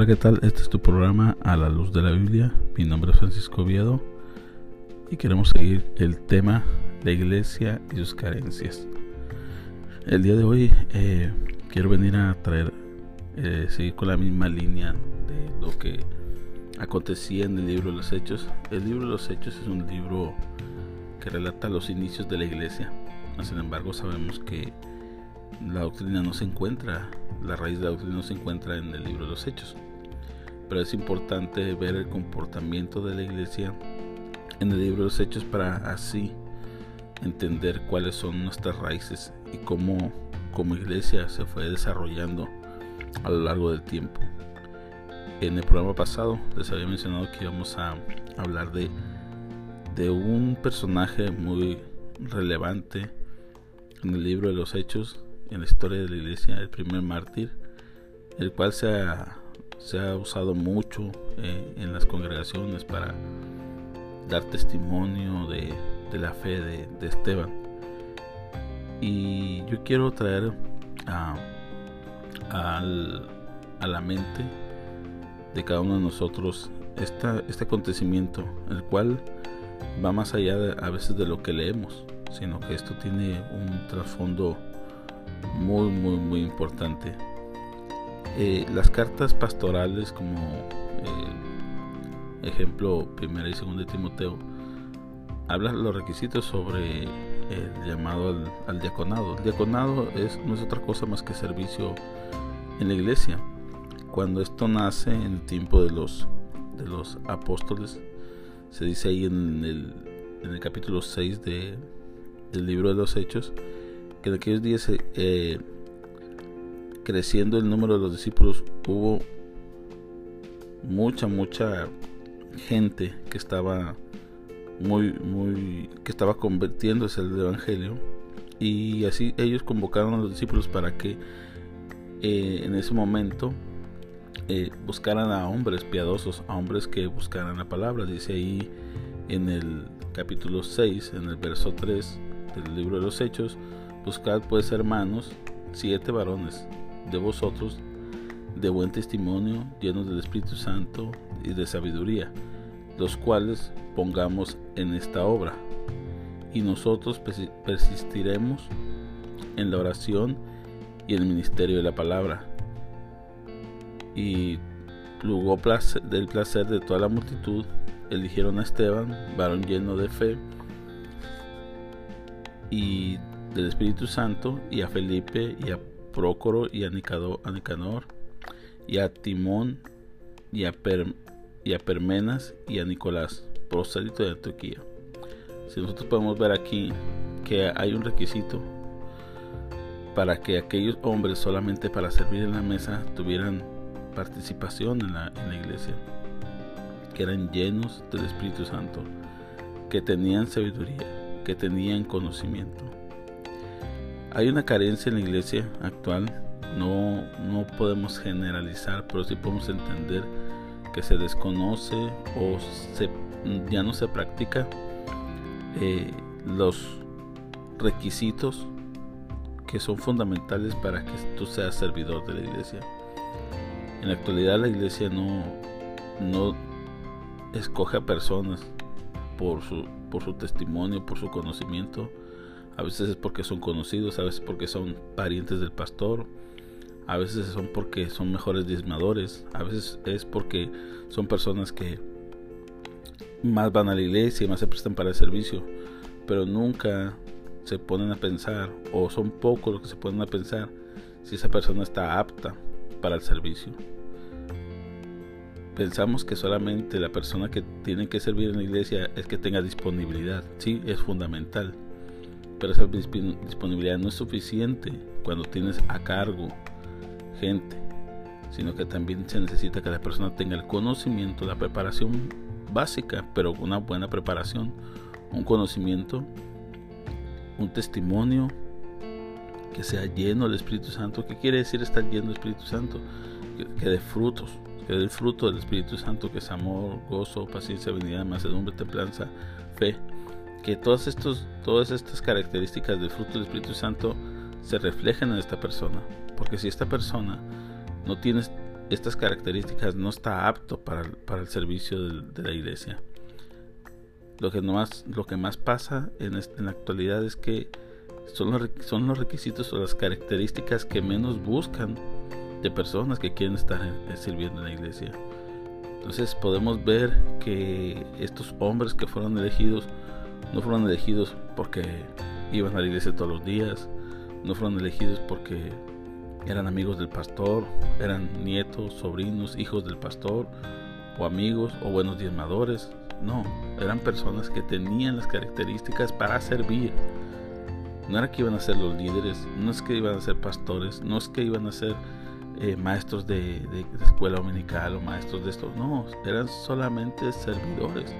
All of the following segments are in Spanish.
Hola, ¿qué tal? Este es tu programa A la Luz de la Biblia. Mi nombre es Francisco Oviedo y queremos seguir el tema la iglesia y sus carencias. El día de hoy eh, quiero venir a traer, eh, seguir con la misma línea de lo que acontecía en el libro de los Hechos. El libro de los Hechos es un libro que relata los inicios de la iglesia. Sin embargo, sabemos que la doctrina no se encuentra, la raíz de la doctrina no se encuentra en el libro de los hechos. Pero es importante ver el comportamiento de la iglesia en el libro de los hechos para así entender cuáles son nuestras raíces y cómo como iglesia se fue desarrollando a lo largo del tiempo. En el programa pasado les había mencionado que íbamos a hablar de, de un personaje muy relevante en el libro de los hechos en la historia de la iglesia, el primer mártir, el cual se ha, se ha usado mucho eh, en las congregaciones para dar testimonio de, de la fe de, de, Esteban. Y yo quiero traer a, a la mente de cada uno de nosotros esta, este acontecimiento, el cual va más allá a veces de lo que leemos, sino que esto tiene un trasfondo muy, muy, muy importante. Eh, las cartas pastorales, como eh, ejemplo primera y segunda de Timoteo, hablan los requisitos sobre el llamado al, diaconado. El diaconado es, no es otra cosa más que servicio en la iglesia. Cuando esto nace en el tiempo de los, de los apóstoles, se dice ahí en el, en el capítulo 6 de, del libro de los Hechos, que en aquellos días, eh, creciendo el número de los discípulos, hubo mucha, mucha gente que estaba muy, muy, que estaba convirtiéndose al evangelio y así ellos convocaron a los discípulos para que eh, en ese momento eh, buscaran a hombres piadosos, a hombres que buscaran la palabra. Dice ahí en el capítulo 6, en el verso 3 del libro de los Hechos, Buscad pues hermanos siete varones de vosotros de buen testimonio, llenos del Espíritu Santo y de sabiduría, los cuales pongamos en esta obra. Y nosotros persistiremos en la oración y el ministerio de la palabra. Y plugó del placer de toda la multitud, eligieron a Esteban, varón lleno de fe, y del Espíritu Santo, y a Felipe, y a Prócoro, y a Nicanor, y a Timón, y a, y a Permenas, y a Nicolás, prosélito de Antioquía. Si nosotros podemos ver aquí que hay un requisito para que aquellos hombres solamente para servir en la mesa tuvieran participación en la iglesia, que eran llenos del Espíritu Santo, que tenían sabiduría, que tenían conocimiento. Hay una carencia en la iglesia actual, no, no podemos generalizar, pero sí podemos entender que se desconoce o se, ya no se practica eh, los requisitos que son fundamentales para que tú seas servidor de la iglesia. En la actualidad la iglesia no, no escoge a personas por su, por su testimonio, por su conocimiento, a veces es porque son conocidos, a veces porque son parientes del pastor, a veces son porque son mejores diezmadores, a veces es porque son personas que más van a la iglesia y más se prestan para el servicio, pero nunca se ponen a pensar, o son pocos los que se ponen a pensar, si esa persona está apta para el servicio. Pensamos que solamente la persona que tiene que servir en la iglesia es que tenga disponibilidad, sí, es fundamental pero esa disponibilidad no es suficiente cuando tienes a cargo gente, sino que también se necesita que la persona tenga el conocimiento, la preparación básica, pero una buena preparación, un conocimiento, un testimonio que sea lleno del Espíritu Santo. ¿Qué quiere decir estar lleno del Espíritu Santo? Que, que dé frutos, que dé el fruto del Espíritu Santo, que es amor, gozo, paciencia, benignidad, mansedumbre, templanza, fe que todas, estos, todas estas características del fruto del Espíritu Santo se reflejen en esta persona. Porque si esta persona no tiene estas características no está apto para, el servicio de, la iglesia. Lo que, más, lo que más pasa en, en la actualidad es que son los, son los requisitos o las características que menos buscan de personas que quieren estar sirviendo en la iglesia. Entonces podemos ver que estos hombres que fueron elegidos no fueron elegidos porque iban a la iglesia todos los días, no fueron elegidos porque eran amigos del pastor, eran nietos, sobrinos, hijos del pastor, o amigos, o buenos diezmadores. No, eran personas que tenían las características para servir. No era que iban a ser los líderes, no es que iban a ser pastores, no es que iban a ser eh, maestros de, escuela dominical o maestros de esto, no, eran solamente servidores,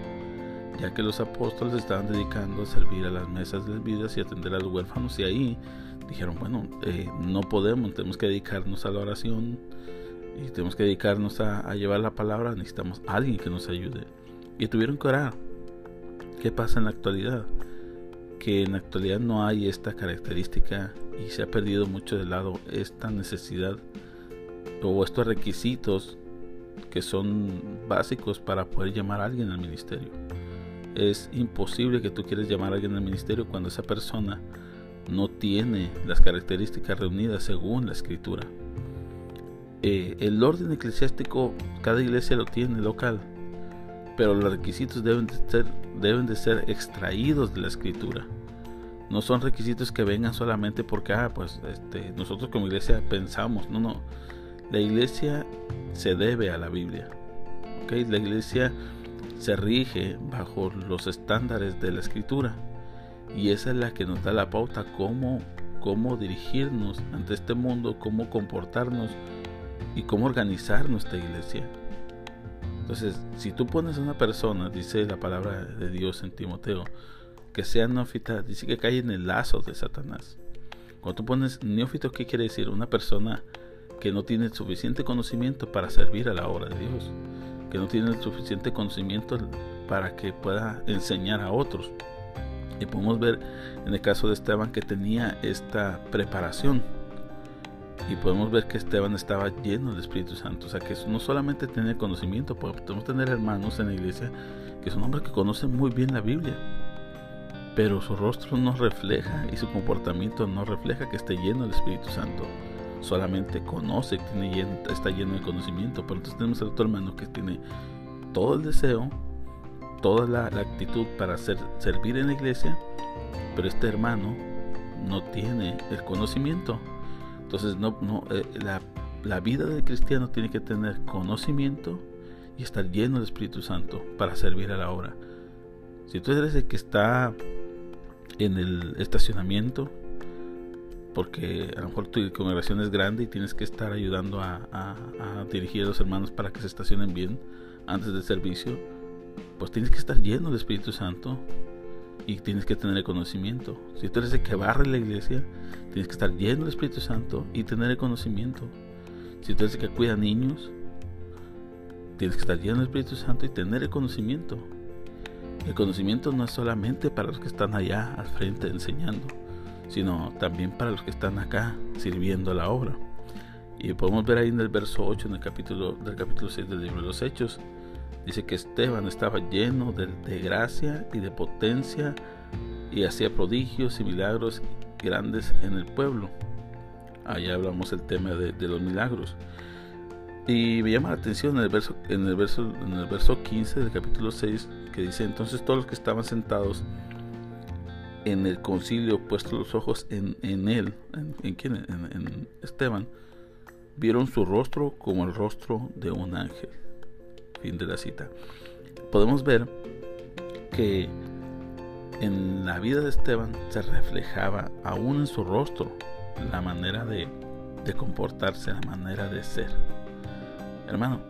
ya que los apóstoles estaban dedicando a servir a las mesas de las vidas y atender a los huérfanos y ahí dijeron, bueno, eh, no podemos, tenemos que dedicarnos a la oración y tenemos que dedicarnos a, llevar la palabra, necesitamos alguien que nos ayude. Y tuvieron que orar. ¿Qué pasa en la actualidad? Que en la actualidad no hay esta característica y se ha perdido mucho de lado esta necesidad o estos requisitos que son básicos para poder llamar a alguien al ministerio. Es imposible que tú quieras llamar a alguien al ministerio cuando esa persona no tiene las características reunidas según la escritura. Eh, el orden eclesiástico, cada iglesia lo tiene local, pero los requisitos deben de, ser, deben de ser extraídos de la escritura. No son requisitos que vengan solamente porque, ah, pues este, nosotros como iglesia pensamos, no, no. La iglesia se debe a la Biblia. ¿okay? La iglesia se rige bajo los estándares de la escritura y esa es la que nos da la pauta cómo, cómo dirigirnos ante este mundo, cómo comportarnos y cómo organizar nuestra iglesia. Entonces, si tú pones a una persona, dice la palabra de Dios en Timoteo, que sea neófita, dice que cae en el lazo de Satanás. Cuando tú pones neófito, ¿qué quiere decir? Una persona que no tiene suficiente conocimiento para servir a la obra de Dios, que no tiene suficiente conocimiento para que pueda enseñar a otros. Y podemos ver en el caso de Esteban que tenía esta preparación. Y podemos ver que Esteban estaba lleno del Espíritu Santo. O sea que no solamente tenía conocimiento, podemos tener hermanos en la iglesia que son hombres que conocen muy bien la Biblia. Pero su rostro no refleja y su comportamiento no refleja que esté lleno del Espíritu Santo. Solamente conoce, tiene está lleno de conocimiento. Pero entonces tenemos a otro hermano que tiene todo el deseo, toda la, actitud para servir en la iglesia, pero este hermano no tiene el conocimiento. Entonces, no, no, eh, la, la vida del cristiano tiene que tener conocimiento y estar lleno del Espíritu Santo para servir a la obra. Si tú eres el que está en el estacionamiento, porque a lo mejor tu congregación es grande y tienes que estar ayudando a, dirigir a los hermanos para que se estacionen bien antes del servicio, pues tienes que estar lleno del Espíritu Santo y tienes que tener el conocimiento. Si tú eres el que barre la iglesia, tienes que estar lleno del Espíritu Santo y tener el conocimiento. Si tú eres el que cuida niños, tienes que estar lleno del Espíritu Santo y tener el conocimiento. El conocimiento no es solamente para los que están allá al frente enseñando, sino también para los que están acá sirviendo la obra. Y podemos ver ahí en el verso 8 en el capítulo, del capítulo 6 del libro de los Hechos, Dice que Esteban estaba lleno de, gracia y de potencia y hacía prodigios y milagros grandes en el pueblo. Allá hablamos el tema de, los milagros. Y me llama la atención en el, verso, en, el verso, en el verso 15 del capítulo 6 que dice, entonces todos los que estaban sentados en el concilio, puestos los ojos en, él, en, en Esteban, vieron su rostro como el rostro de un ángel. Fin de la cita. Podemos ver que en la vida de Esteban se reflejaba aún en su rostro la manera de, comportarse, la manera de ser. Hermano,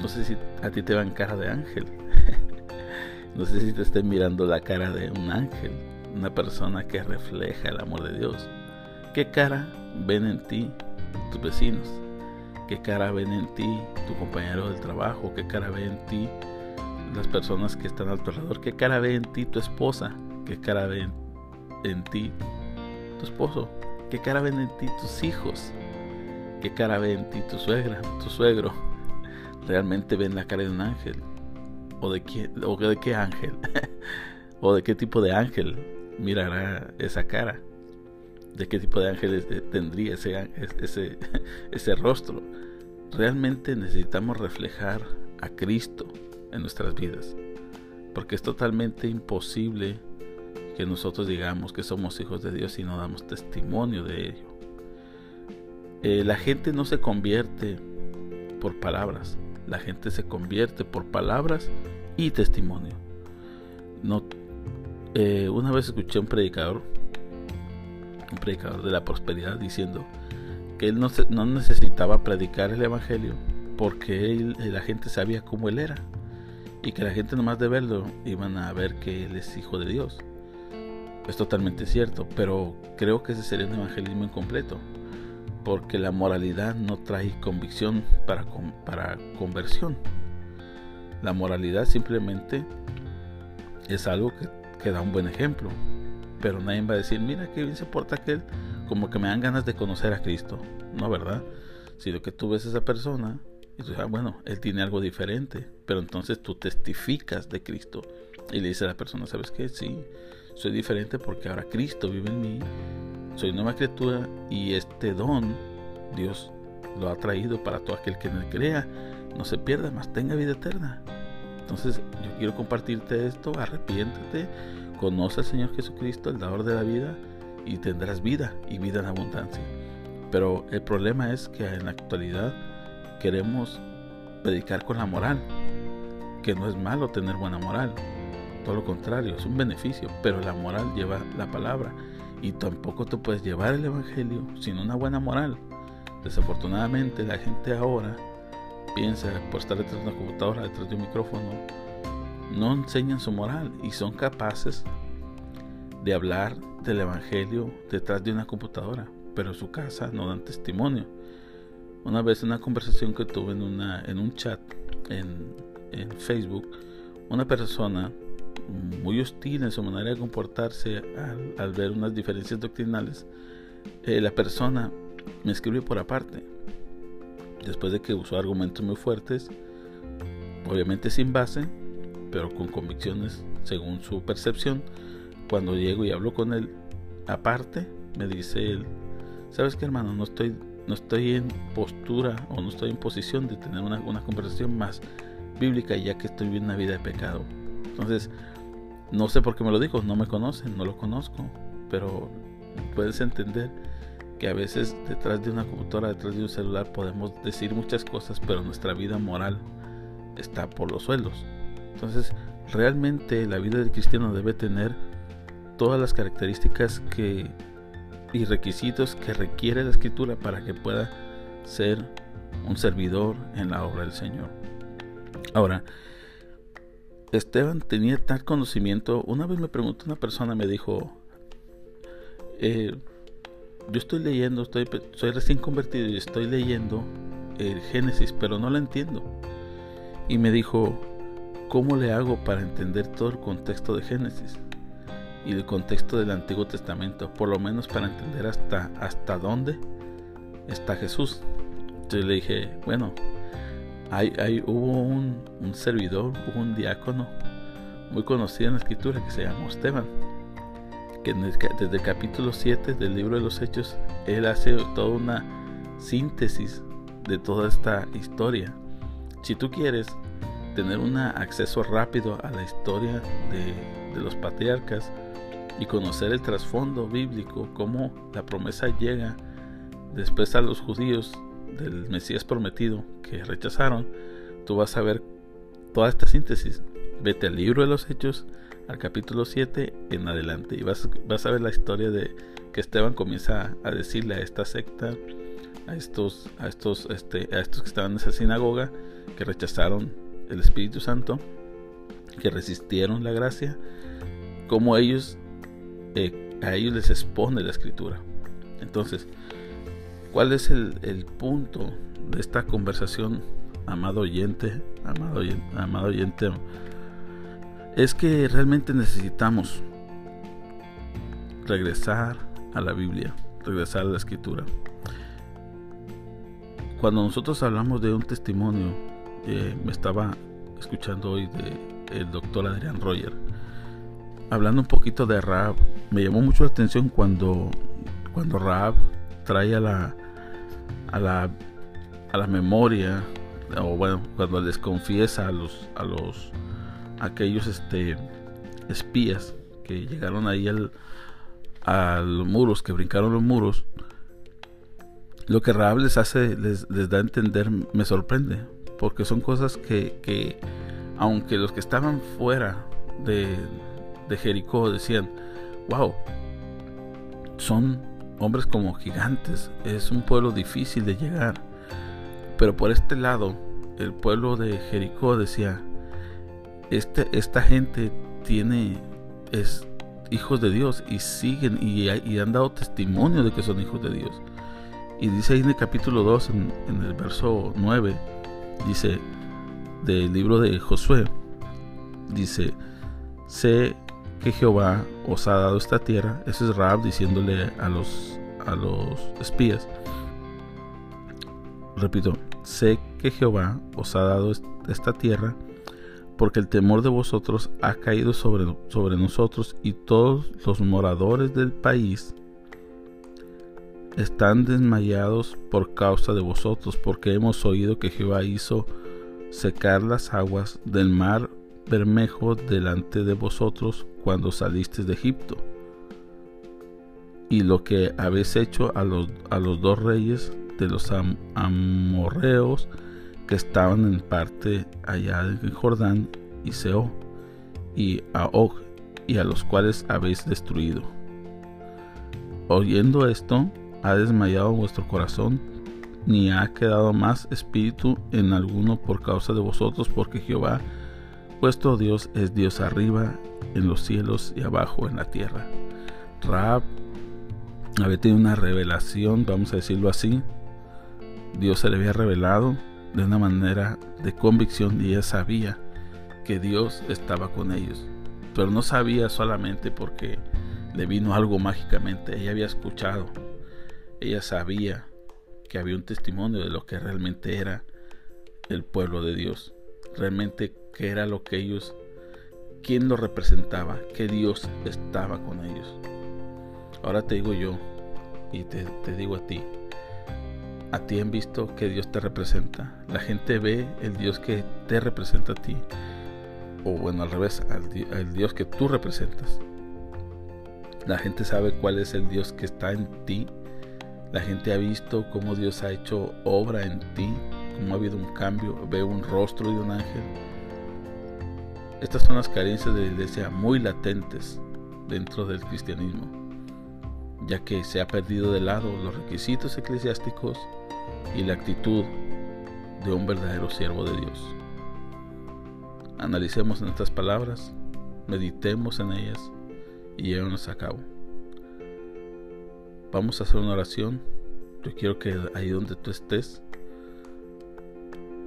no sé si a ti te va en cara de ángel. no sé si te esté mirando la cara de un ángel, una persona que refleja el amor de Dios. ¿Qué cara ven en ti tus vecinos? qué cara ven en ti tu compañero del trabajo, qué cara ven en ti las personas que están a tu alrededor, qué cara ve en ti tu esposa, qué cara ven en ti tu esposo, qué cara ven en ti tus hijos, ¿Qué cara ve en ti tu suegra, tu suegro? ¿Realmente ven la cara de un ángel? ¿O de o de qué ángel? ¿O de qué tipo de ángel mirará esa cara? ¿De qué tipo de ángel tendría ese, ese, ese rostro? Realmente necesitamos reflejar a Cristo en nuestras vidas. Porque es totalmente imposible que nosotros digamos que somos hijos de Dios y no damos testimonio de ello. Eh, la gente no se convierte por palabras, la gente se convierte por palabras y testimonio. No, eh, una vez escuché a un predicador, un predicador de la prosperidad, diciendo que él no, necesitaba predicar el evangelio porque él, la gente sabía cómo él era y que la gente nomás de verlo iban a ver que él es hijo de Dios. Es totalmente cierto, pero creo que ese sería un evangelismo incompleto, porque la moralidad no trae convicción para, para conversión. La moralidad simplemente es algo que, que, da un buen ejemplo, pero nadie va a decir, mira qué bien se porta aquel, como que me dan ganas de conocer a Cristo, ¿no verdad? Si lo que tú ves a esa persona y tú dices, ah, bueno, él tiene algo diferente, pero entonces tú testificas de Cristo y le dices a la persona, ¿sabes qué? Sí, soy diferente porque ahora Cristo vive en mí, soy nueva criatura y este don Dios lo ha traído para todo aquel que me crea, no se pierda, más tenga vida eterna. Entonces yo quiero compartirte esto, arrepiéntete, conoce al Señor Jesucristo, el dador de la vida, y tendrás vida y vida en abundancia. Pero el problema es que en la actualidad queremos predicar con la moral, que no es malo tener buena moral, todo lo contrario, es un beneficio, pero la moral lleva la palabra y tampoco tú puedes llevar el Evangelio sin una buena moral. Desafortunadamente la gente ahora piensa por estar detrás de una computadora, detrás de un micrófono, no enseñan su moral y son capaces de hablar del Evangelio detrás de una computadora, pero en su casa no dan testimonio. Una vez una conversación que tuve en, una, en un chat en, en Facebook, una persona muy hostil en su manera de comportarse al, ver unas diferencias doctrinales, eh, la persona me escribe por aparte, después de que usó argumentos muy fuertes, obviamente sin base, pero con convicciones según su percepción. Cuando llego y hablo con él aparte, me dice él, ¿sabes qué hermano? No estoy, no estoy en postura o no estoy en posición de tener una, una conversación más bíblica ya que estoy viviendo una vida de pecado. Entonces, no sé por qué me lo dijo, no me conocen, no lo conozco, pero puedes entender que a veces detrás de una computadora, detrás de un celular podemos decir muchas cosas, pero nuestra vida moral está por los suelos. Entonces, realmente la vida del cristiano debe tener todas las características que y requisitos que requiere la escritura para que pueda ser un servidor en la obra del Señor. Ahora, Esteban tenía tal conocimiento. Una vez me preguntó una persona, me dijo, eh, yo estoy leyendo, estoy, soy recién convertido y estoy leyendo el Génesis, pero no lo entiendo. Y me dijo, ¿cómo le hago para entender todo el contexto de Génesis? Y el contexto del Antiguo Testamento, por lo menos para entender hasta, hasta dónde está Jesús. Entonces le dije, bueno, hay, hubo un, servidor, hubo un diácono muy conocido en la escritura que se llamó Esteban, que desde el capítulo 7 del libro de los Hechos, él hace toda una síntesis de toda esta historia. Si tú quieres tener un acceso rápido a la historia de, de los patriarcas y conocer el trasfondo bíblico, cómo la promesa llega después a los judíos del Mesías prometido que rechazaron, tú vas a ver toda esta síntesis. Vete al libro de los Hechos, al capítulo 7 en adelante, y vas, vas a ver la historia de que Esteban comienza a decirle a esta secta, a estos, a estos, este, a estos que estaban en esa sinagoga, que rechazaron el Espíritu Santo, que resistieron la gracia, como ellos, eh, a ellos les expone la escritura. Entonces, ¿Cuál es el, punto de esta conversación, amado oyente, amado oyente, amado oyente? Es que realmente necesitamos regresar a la Biblia, regresar a la escritura. cuando nosotros hablamos de un testimonio, eh, me estaba escuchando hoy de el doctor Adrián Roger, hablando un poquito de Raab, me llamó mucho la atención cuando, cuando Raab trae a la, a la, a la memoria, o bueno, cuando les confiesa a los, a los, aquellos este, espías que llegaron ahí al, a los muros, que brincaron los muros, lo que Raab les hace, les, da a entender, me sorprende, porque son cosas que, que aunque los que estaban fuera de, de Jericó decían, wow, son hombres como gigantes, es un pueblo difícil de llegar. Pero por este lado, el pueblo de Jericó decía, este, esta gente tiene, es hijos de Dios y siguen y, han dado testimonio de que son hijos de Dios. Y dice ahí en el capítulo 2, en, el verso 9, dice del libro de Josué, dice, sé que Jehová os ha dado esta tierra. Ese es Raab diciéndole a los, a los espías. Repito, sé que Jehová os ha dado esta tierra porque el temor de vosotros ha caído sobre, sobre nosotros y todos los moradores del país están desmayados por causa de vosotros, porque hemos oído que Jehová hizo secar las aguas del mar Bermejo delante de vosotros cuando salisteis de Egipto. Y lo que habéis hecho a los, a los dos reyes de los amorreos que estaban en parte allá de Jordán y Seo y a Og y a los cuales habéis destruido. Oyendo esto, ha desmayado vuestro corazón, ni ha quedado más espíritu en alguno por causa de vosotros, porque Jehová Vuestro Dios es Dios arriba en los cielos y abajo en la tierra. Raab había tenido una revelación, vamos a decirlo así. Dios se le había revelado de una manera de convicción y ella sabía que Dios estaba con ellos. Pero no sabía solamente porque le vino algo mágicamente. Ella había escuchado. Ella sabía que había un testimonio de lo que realmente era el pueblo de Dios. Realmente qué era lo que ellos, quién lo representaba, que Dios estaba con ellos. Ahora te digo yo y te, digo a ti, a ti han visto que Dios te representa. La gente ve el Dios que te representa a ti. O bueno, al revés, al, Dios que tú representas. La gente sabe cuál es el Dios que está en ti. La gente ha visto cómo Dios ha hecho obra en ti, cómo ha habido un cambio. Ve un rostro de un ángel estas son las carencias de la iglesia muy latentes dentro del cristianismo, ya que se ha perdido de lado los requisitos eclesiásticos y la actitud de un verdadero siervo de Dios. Analicemos nuestras palabras, meditemos en ellas y llevémonos a cabo. Vamos a hacer una oración. Yo quiero que ahí donde tú estés,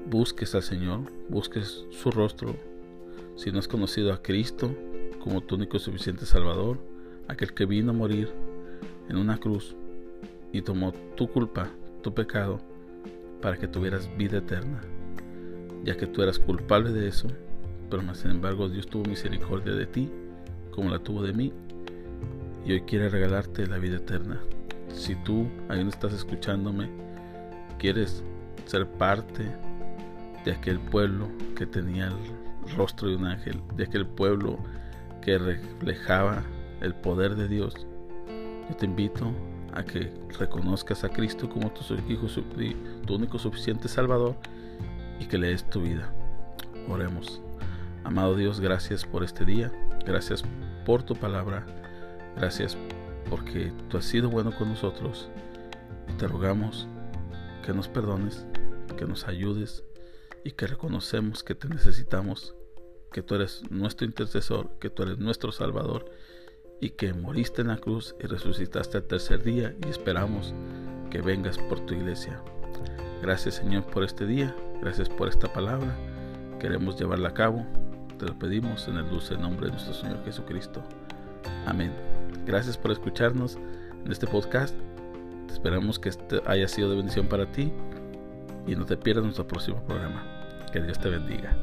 busques al Señor, busques su rostro, si no has conocido a Cristo como tu único y suficiente Salvador, aquel que vino a morir en una cruz y tomó tu culpa, tu pecado, para que tuvieras vida eterna, ya que tú eras culpable de eso, pero más sin embargo Dios tuvo misericordia de ti, como la tuvo de mí, y hoy quiere regalarte la vida eterna. Si tú, ahí no estás escuchándome, quieres ser parte de aquel pueblo que tenía el rostro de un ángel, de aquel pueblo que reflejaba el poder de Dios. Te invito a que reconozcas a Cristo como tu hijo, tu único suficiente Salvador y que le des tu vida. Oremos. Amado Dios, gracias por este día, gracias por tu palabra, gracias porque tú has sido bueno con nosotros te rogamos que nos perdones, que nos ayudes y que reconocemos que te necesitamos que tú eres nuestro intercesor, que tú eres nuestro Salvador y que moriste en la cruz y resucitaste al tercer día y esperamos que vengas por tu iglesia. Gracias Señor por este día, gracias por esta palabra. Queremos llevarla a cabo. Te lo pedimos en el dulce nombre de nuestro Señor Jesucristo. Amén. Gracias por escucharnos en este podcast. Esperamos que este haya sido de bendición para ti y no te pierdas nuestro próximo programa. Que Dios te bendiga.